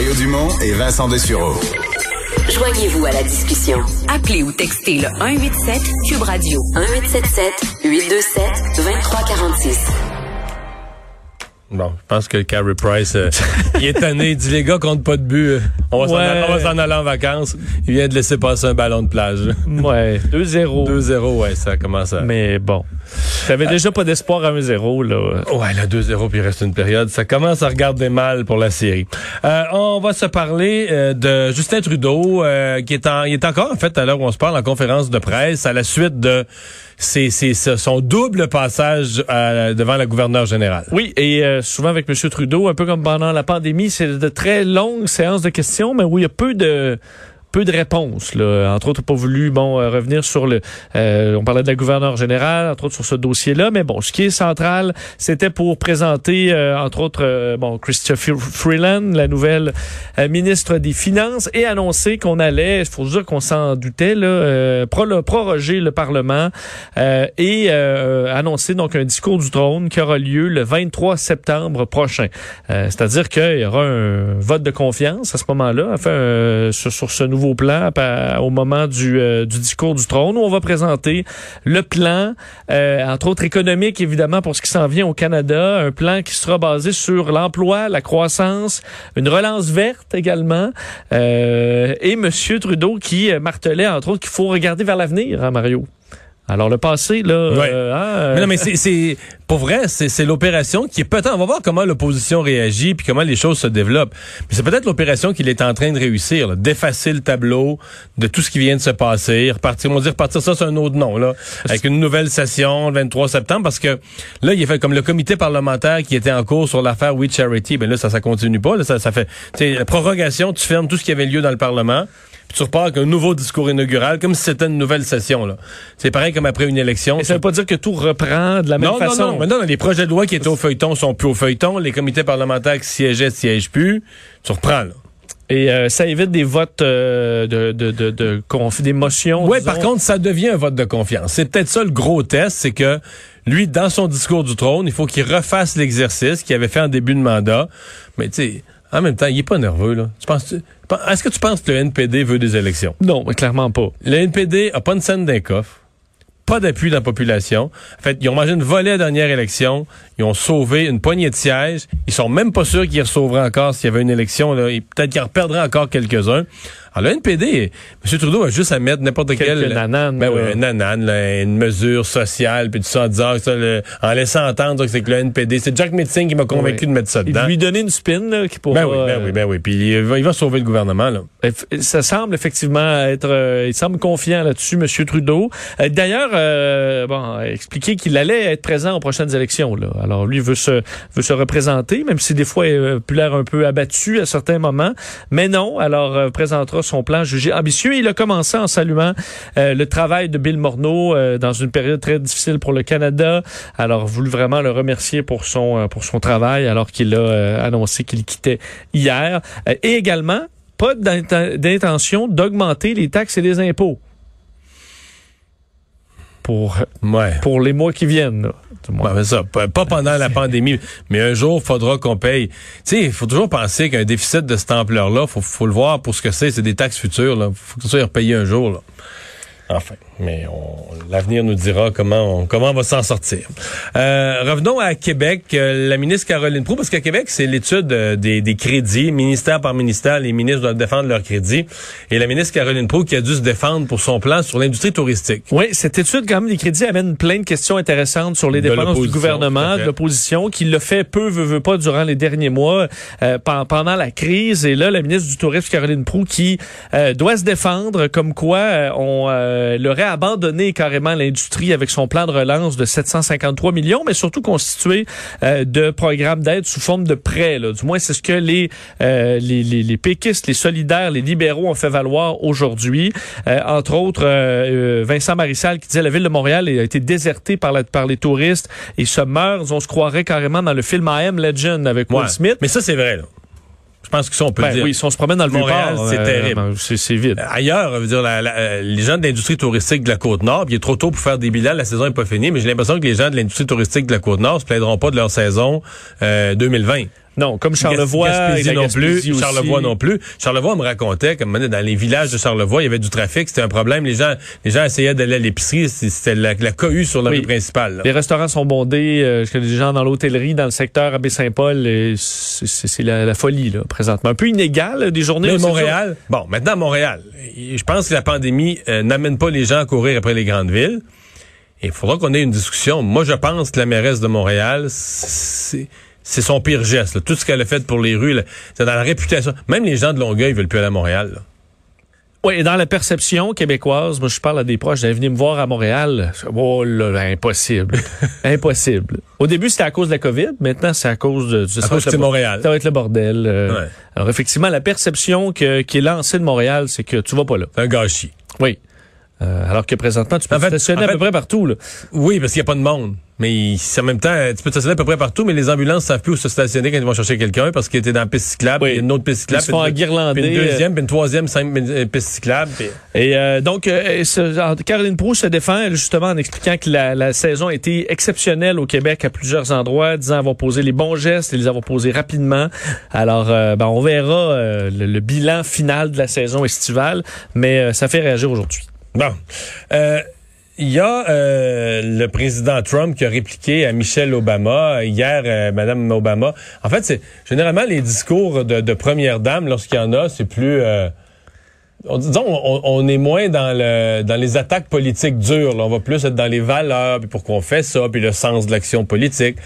Mario Dumont et Vincent Dessureau. Joignez-vous à la discussion. Appelez ou textez le 187 Cube Radio 1877 827 2346. Bon, je pense que Carey Price, euh, il est tanné. Il dit, les gars comptent pas de but. euh, On va s'en Ouais. aller- on va s'en aller en vacances. Il vient de laisser passer un ballon de plage. Ouais, 2-0. 2-0, ouais, ça commence à... Mais bon. T'avais déjà pas d'espoir à 1-0, là. Ouais, là, 2-0, puis il reste une période. Ça commence à regarder mal pour la série. Euh, on va se parler euh, de Justin Trudeau, euh, qui est, en, il est encore, en fait, à l'heure où on se parle, en conférence de presse, à la suite de ses, ses- son double passage euh, devant la gouverneure générale. Oui, et euh, souvent avec M. Trudeau, un peu comme pendant la pandémie, c'est de très longues séances de questions, mais où il y a peu de peu de réponses. Là. Entre autres, pas voulu bon euh, revenir sur le... euh, on parlait de la gouverneure générale, entre autres sur ce dossier-là, mais bon, ce qui est central, c'était pour présenter, euh, entre autres, euh, bon, Christopher Freeland, la nouvelle euh, ministre des Finances, et annoncer qu'on allait, il faut dire qu'on s'en doutait, là, pro- proroger le Parlement et annoncer donc un discours du trône qui aura lieu le 23 septembre prochain. C'est-à-dire qu'il y aura un vote de confiance à ce moment-là, enfin, sur ce nouveau au moment du, euh, du discours du trône où on va présenter le plan, euh, entre autres économique évidemment pour ce qui s'en vient au Canada, un plan qui sera basé sur l'emploi, la croissance, une relance verte également, euh, et Monsieur Trudeau qui martelait entre autres qu'il faut regarder vers l'avenir, hein, Mario? Alors le passé là, Ouais. euh, hein, euh, Mais non, mais c'est- c'est pour vrai, c'est c'est l'opération qui est peut-être. On va voir comment l'opposition réagit puis comment les choses se développent. Mais c'est peut-être l'opération qu'il est en train de réussir, là, d'effacer le tableau de tout ce qui vient de se passer, repartir. On va dire repartir ça, c'est un autre nom là, avec une nouvelle session le 23 septembre, parce que là, il est fait comme le comité parlementaire qui était en cours sur l'affaire We Charity. Ben là, ça, ça continue pas. Là, ça, ça fait, prorogation, tu fermes tout ce qui avait lieu dans le Parlement. Puis tu repars avec un nouveau discours inaugural, comme si c'était une nouvelle session. là. C'est pareil comme après une élection. mais ça veut pas dire que tout reprend de la même Non, façon. non, non. Maintenant, les projets de loi qui étaient au feuilleton sont plus au feuilleton. Les comités parlementaires qui siégeaient siègent plus. Tu reprends, là. Et euh, ça évite des votes euh, de, de, de, de conf- des motions. Oui, par contre, ça devient un vote de confiance. C'est peut-être ça le gros test, c'est que lui, dans son discours du trône, il faut qu'il refasse l'exercice qu'il avait fait en début de mandat. Mais tu sais, en même temps, il est pas nerveux, là. Tu penses, est-ce que tu penses que le NPD veut des élections? Non, mais clairement pas. Le NPD a pas une scène d'un coffre, pas d'appui dans la population. En fait, ils ont mangé une volée à la dernière élection. Ils ont sauvé une poignée de sièges. Ils sont même pas sûrs qu'ils ressauveraient encore s'il y avait une élection. Là. Peut-être qu'ils en reperdraient encore quelques-uns. Alors, le NPD, M. Trudeau a juste à mettre n'importe Quelques quel... nananes, Ben oui, là. un nanane, là, une mesure sociale, puis tout ça, en disant que ça, le- en laissant entendre que c'est que le NPD... C'est Jack Metzing qui m'a convaincu Oui. de mettre ça dedans. de lui donner une spin là, qui pourra... Ben oui, ben euh, oui, ben oui. Puis il va, il va sauver le gouvernement, là. Ça semble effectivement être, euh, il semble confiant là-dessus, Monsieur Trudeau. Euh, D'ailleurs, euh, bon, euh, expliquer qu'il allait être présent aux prochaines élections. Là. Alors lui veut se veut se représenter, même si des fois il a pu l'air un peu abattu à certains moments. Mais non, alors euh, son plan jugé ambitieux. Il a commencé en saluant euh, le travail de Bill Morneau euh, dans une période très difficile pour le Canada. Alors voulu vraiment le remercier pour son euh, pour son travail, alors qu'il a annoncé qu'il quittait hier. Et également pas d'int- d'intention d'augmenter les taxes et les impôts pour, Ouais. pour les mois qui viennent. là. Ouais, ça, pas pas pendant la pandémie, mais un jour, faudra qu'on paye. Tu sais, il faut toujours penser qu'un déficit de cette ampleur-là, faut, faut le voir pour ce que c'est. C'est des taxes futures. Là. faut que ça soit repayé un jour. Là. Enfin, mais on- l'avenir nous dira comment on, comment on va s'en sortir. Euh, revenons à Québec. Euh, la ministre Caroline Proux, parce qu'à Québec, c'est l'étude euh, des, des crédits, ministère par ministère, les ministres doivent défendre leurs crédits. Et la ministre Caroline Proux qui a dû se défendre pour son plan sur l'industrie touristique. Oui, cette étude, quand même, des crédits amène plein de questions intéressantes sur les dépenses du gouvernement, de l'opposition, qui le fait peu, veut, veut pas, durant les derniers mois, euh, pen- pendant la crise. Et là, la ministre du Tourisme, Caroline Proux, qui euh, doit se défendre, comme quoi euh, on euh, l'aurait abandonné carrément l'industrie avec son plan de relance de 753 millions, mais surtout constitué euh, de programmes d'aide sous forme de prêts. Là. Du moins, c'est ce que les, euh, les, les, les péquistes, les solidaires, les libéraux ont fait valoir aujourd'hui. Euh, entre autres, euh, Vincent Marissal qui disait la ville de Montréal a été désertée par, la, par les touristes et se meurt. On se croirait carrément dans le film I Am Legend avec Will Ouais. Smith. Mais ça, c'est vrai. Là. Je pense que ça, on peut Ben dire. oui, si on se promène dans le Montréal, c'est euh, terrible. ben, c'est c'est vide. Ailleurs, je veux dire, la- la- les gens de l'industrie touristique de la Côte-Nord, il est trop tôt pour faire des bilans, la saison n'est pas finie, mais j'ai l'impression que les gens de l'industrie touristique de la Côte-Nord se plaindront pas de leur saison euh, 2020. Non, comme Charlevoix, et non plus. Charlevoix non plus. Charlevoix me racontait comme dans les villages de Charlevoix, il y avait du trafic, c'était un problème. Les gens, les gens essayaient d'aller à l'épicerie, c'était la, la cohue sur la Oui. rue principale. là. Les restaurants sont bondés, euh, je connais des gens dans l'hôtellerie, dans le secteur Abbé Saint-Paul, c'est la, la folie là présentement. Un peu inégal, euh, des journées. Mais Montréal, bon, maintenant Montréal, je pense que la pandémie euh, n'amène pas les gens à courir après les grandes villes. Il faudra qu'on ait une discussion. Moi, je pense que la mairesse de Montréal, c'est c'est son pire geste. là. Tout ce qu'elle a fait pour les rues, c'est dans la réputation. Même les gens de Longueuil veulent plus aller à Montréal. là. Oui, et dans la perception québécoise, moi je parle à des proches, d'aller venir me voir à Montréal. Oh là, là, impossible. impossible. Au début, c'était à cause de la COVID. Maintenant, c'est à cause de... ça À cause bo- Montréal. Ça va être le bordel. euh. Ouais. Alors effectivement, la perception que, qui est lancée de Montréal, c'est que tu vas pas là. Un gâchis. Oui. Euh, alors que présentement, tu peux En te fait- stationner en à peu près partout. Là. Oui, parce qu'il n'y a pas de monde. Mais en même temps, tu peux te stationner à peu près partout, mais les ambulances savent plus où se stationner quand ils vont chercher quelqu'un parce qu'il était dans la piste cyclable, Oui. a une autre piste Ils cyclable, se font puis une- puis une deuxième, puis une troisième cinq- euh, piste cyclable. puis- Et euh, donc, euh, ce- Caroline Proust se défend justement en expliquant que la, la saison a été exceptionnelle au Québec à plusieurs endroits, disant avoir posé les bons gestes et les avoir posés rapidement. Alors, euh, ben, on verra euh, le, le bilan final de la saison estivale, mais euh, ça fait réagir aujourd'hui. Bon. Euh, il y a euh, le président Trump qui a répliqué à Michelle Obama hier, euh, Madame Obama. En fait, c'est généralement les discours de, de première dame, lorsqu'il y en a, c'est plus. euh, on, disons, on, on est moins dans le dans les attaques politiques dures. là. On va plus être dans les valeurs, puis pourquoi on fait ça, puis le sens de l'action politique.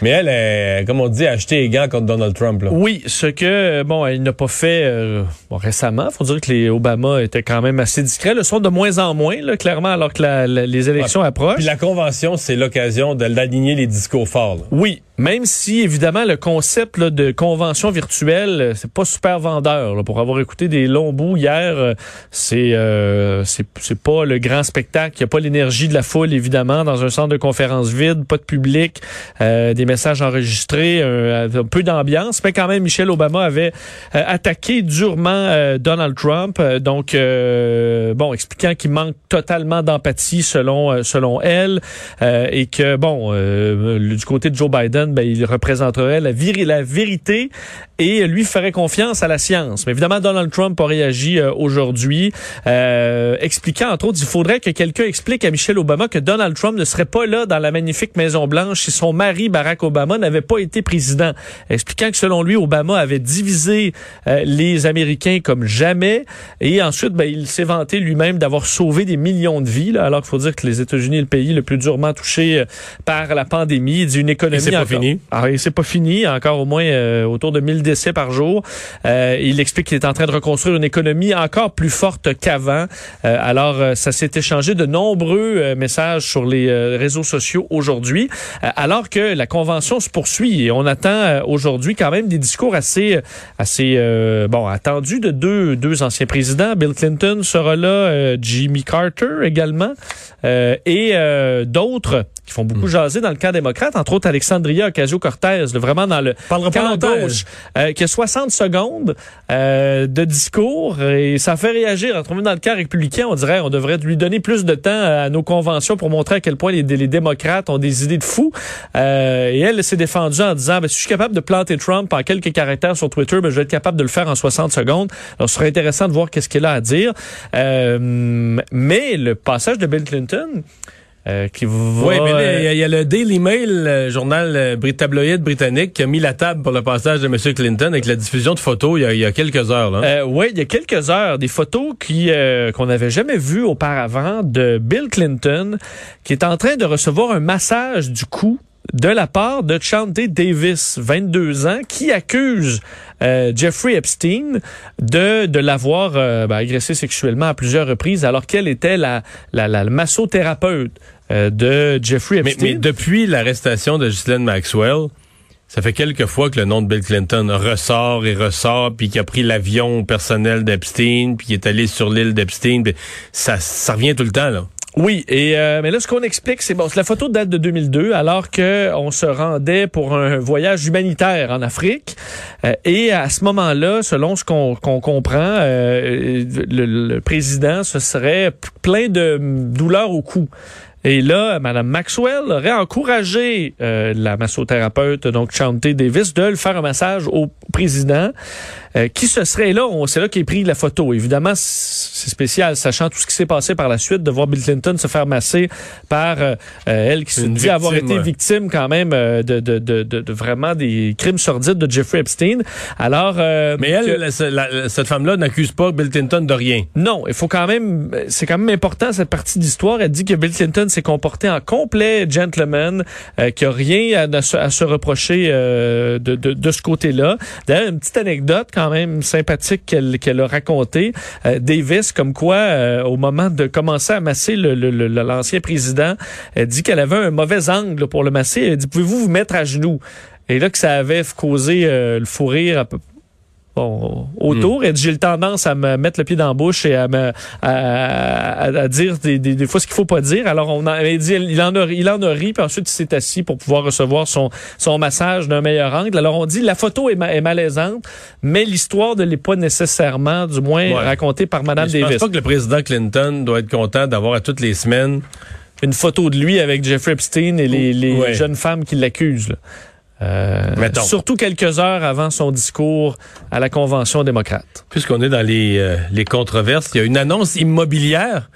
Mais elle, est, comme on dit, a acheté les gants contre Donald Trump. Là. Oui, ce que, bon, elle n'a pas fait euh, bon, récemment. faut dire que les Obama étaient quand même assez discrets. Le sont de moins en moins, là, clairement, alors que la- la- les élections approchent. Puis la convention, c'est l'occasion d'aligner les discours forts. là. Oui, même si évidemment le concept là, de convention virtuelle, euh, c'est pas super vendeur. là. Pour avoir écouté des longs bouts hier, euh, c'est euh, c'est pas le grand spectacle. Il y a pas l'énergie de la foule évidemment dans un centre de conférence vide, pas de public, euh, des messages enregistrés, un, un peu d'ambiance. Mais quand même, Michelle Obama avait euh, attaqué durement euh, Donald Trump. Euh, donc euh, bon, expliquant qu'il manque totalement d'empathie selon euh, selon elle euh, et que bon euh, du côté de Joe Biden, ben, il représenterait la, vérité et lui ferait confiance à la science. Mais évidemment, Donald Trump a réagi euh, aujourd'hui, euh, expliquant entre autres, il faudrait que quelqu'un explique à Michelle Obama que Donald Trump ne serait pas là dans la magnifique Maison Blanche si son mari Barack Obama n'avait pas été président, expliquant que selon lui, Obama avait divisé euh, les Américains comme jamais. Et ensuite, ben, il s'est vanté lui-même d'avoir sauvé des millions de vies, là, alors qu'il faut dire que les États-Unis est le pays le plus durement touché euh, par la pandémie. Il dit une économie. Fini. Ah, et c'est pas fini. Encore au moins euh, autour de 1000 décès par jour. Euh, il explique qu'il est en train de reconstruire une économie encore plus forte qu'avant. Euh, alors, euh, ça s'est échangé de nombreux euh, messages sur les euh, réseaux sociaux aujourd'hui, alors que la convention se poursuit et on attend aujourd'hui quand même des discours assez, assez euh, bon attendus de deux, deux anciens présidents. Bill Clinton sera là, euh, Jimmy Carter également, euh, et euh, d'autres qui font beaucoup jaser dans le camp démocrate, entre autres Alexandria Ocasio-Cortez, là, vraiment dans le camp gauche, euh, qui a 60 secondes euh, de discours et ça fait réagir. Entre nous, dans le camp républicain, on dirait on devrait lui donner plus de temps à nos conventions pour montrer à quel point les, les démocrates ont des idées de fous. Euh, et elle s'est défendue en disant, ben, si je suis capable de planter Trump en quelques caractères sur Twitter, ben, je vais être capable de le faire en 60 secondes. Alors, ce serait intéressant de voir qu'est-ce qu'elle a à dire. Euh, mais le passage de Bill Clinton, euh, qui va... Oui, mais là, il y, euh, a- il y a le Daily Mail, le journal euh, tabloïd britannique, qui a mis la table pour le passage de M. Clinton avec la diffusion de photos il y a, il y a quelques heures. Euh, oui, il y a quelques heures, des photos qui euh, qu'on n'avait jamais vues auparavant de Bill Clinton, qui est en train de recevoir un massage du cou de la part de Chante Davis, 22 ans, qui accuse euh, Jeffrey Epstein de, de l'avoir euh, ben, agressé sexuellement à plusieurs reprises, alors qu'elle était la, la, la massothérapeute euh, de Jeffrey Epstein. mais depuis l'arrestation de Ghislaine Maxwell, ça fait quelques fois que le nom de Bill Clinton ressort et ressort, puis qu'il a pris l'avion personnel d'Epstein, puis qu'il est allé sur l'île d'Epstein. Ça, ça revient tout le temps, là. Oui, et euh, mais là ce qu'on explique c'est bon, la photo date de 2002 alors que on se rendait pour un voyage humanitaire en Afrique Euh, et à ce moment-là, selon ce qu'on comprend, euh, le, le président ce serait plein de douleurs au cou. Et là, Mme Maxwell aurait encouragé euh, la massothérapeute, donc Chantée Davis, de le faire un massage au président, euh, qui se serait là, c'est là qu'est pris la photo. Évidemment, c'est spécial, sachant tout ce qui s'est passé par la suite, de voir Bill Clinton se faire masser par euh, elle qui se dit avoir été victime quand même de, de, de, de, vraiment des crimes sordides de Jeffrey Epstein. Alors, mais elle, cette femme-là n'accuse pas Bill Clinton de rien. Non, il faut quand même, c'est quand même important cette partie d'histoire. Elle dit que Bill Clinton s'est comporté en complet gentleman, euh, qui a rien à, se reprocher euh, de, de, de, ce côté-là. D'ailleurs, une petite anecdote quand même sympathique qu'elle qu'elle a racontée. Euh, Davis, comme quoi, euh, au moment de commencer à masser l'ancien le, président, elle dit qu'elle avait un mauvais angle pour le masser. Elle dit, pouvez-vous vous mettre à genoux? Et là que ça avait causé le fou rire à peu, bon, autour. Hmm. Et j'ai le tendance à me mettre le pied dans la bouche et à me à, dire des, des, fois ce qu'il faut pas dire. Alors on a dit il en a il en a ri puis ensuite il s'est assis pour pouvoir recevoir son son massage d'un meilleur angle. Alors on dit la photo est, est malaisante, mais l'histoire ne l'est pas nécessairement, du moins racontée par Madame Davis. Je pense pas que le président Clinton doit être content d'avoir à toutes les semaines une photo de lui avec Jeffrey Epstein et les, les jeunes femmes qui l'accusent. Euh, surtout quelques heures avant son discours à la Convention démocrate. Puisqu'on est dans les, euh, les controverses, il y a une annonce immobilière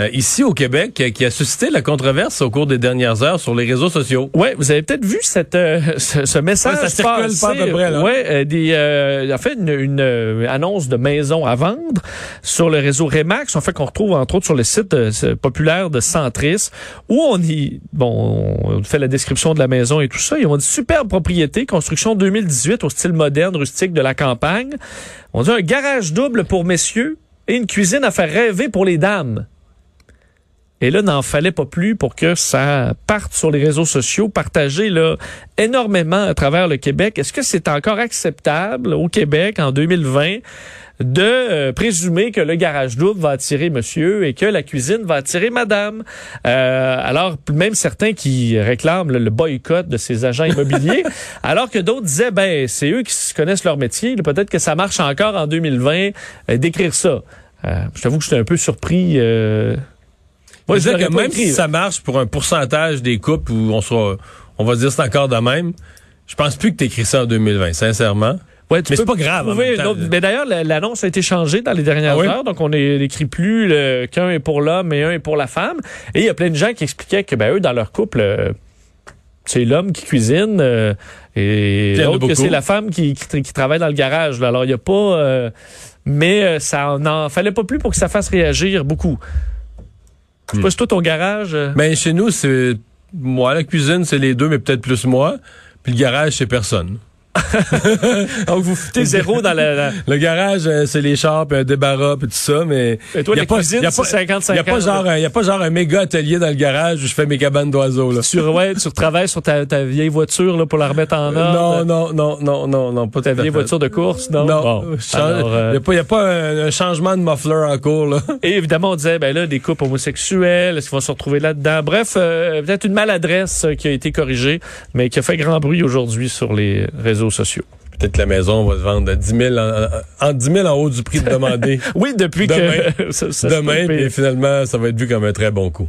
euh, ici au Québec qui a suscité la controverse au cours des dernières heures sur les réseaux sociaux. Ouais, vous avez peut-être vu cette ce, message ça circule pas à peu près là. Ouais, des en fait une, une annonce de maison à vendre sur le réseau Remax, en fait qu'on retrouve entre autres sur le site populaire de Centris où on y bon on fait la description de la maison et tout ça, ils ont dit superbe propriété, construction 2018 au style moderne, rustique de la campagne. On dit un garage double pour messieurs et une cuisine à faire rêver pour les dames. Et là, n'en fallait pas plus pour que ça parte sur les réseaux sociaux, partagé là, énormément à travers le Québec. Est-ce que c'est encore acceptable au Québec en 2020 de euh, présumer que le garage double va attirer monsieur et que la cuisine va attirer madame? Euh, alors, même certains qui réclament le, boycott de ces agents immobiliers, alors que d'autres disaient, ben, c'est eux qui connaissent leur métier, peut-être que ça marche encore en 2020 euh, d'écrire ça. je t'avoue que j'étais un peu surpris. Moi, je que même si ça marche pour un pourcentage des couples où on soit, on va dire c'est encore de même, je pense plus que tu écris ça en 2020, sincèrement. Ouais, mais c'est pas grave. mais d'ailleurs, l'annonce a été changée dans les dernières ah heures, donc on n'écrit plus qu'un est pour l'homme et un est pour la femme. Et il y a plein de gens qui expliquaient que ben eux, dans leur couple, euh, c'est l'homme qui cuisine euh, et l'autre que c'est la femme qui, qui, travaille dans le garage. Alors il a pas, euh, mais ça n'en fallait pas plus pour que ça fasse réagir beaucoup. Je sais pas toi ton garage. Ben chez nous c'est moi la cuisine c'est les deux mais peut-être plus moi. Puis le garage c'est personne. Donc, vous foutez zéro dans le... Le garage, euh, c'est les chars, puis un débarras, puis tout ça, mais... Et toi, la cuisine, c'est 50 Il n'y a, pas genre, a pas genre un méga atelier dans le garage où je fais mes cabanes d'oiseaux. Sur, ouais, tu travailles sur ta, ta, vieille voiture là, pour la remettre en ordre. Non, non, non, non, non, non, pas ta vieille voiture de course, non? Non. Il n'y a, a, pas un, changement de muffler en cours, là. Et évidemment, on disait, ben là, des couples homosexuels, est-ce qu'ils vont se retrouver là-dedans? Bref, euh, peut-être une maladresse qui a été corrigée, mais qui a fait grand bruit aujourd'hui sur les réseaux sociaux. Peut-être que la maison va se vendre à 10 000 en, en 10 000 en haut du prix de demander. oui, depuis que ça, demain, et finalement, ça va être vu comme un très bon coup.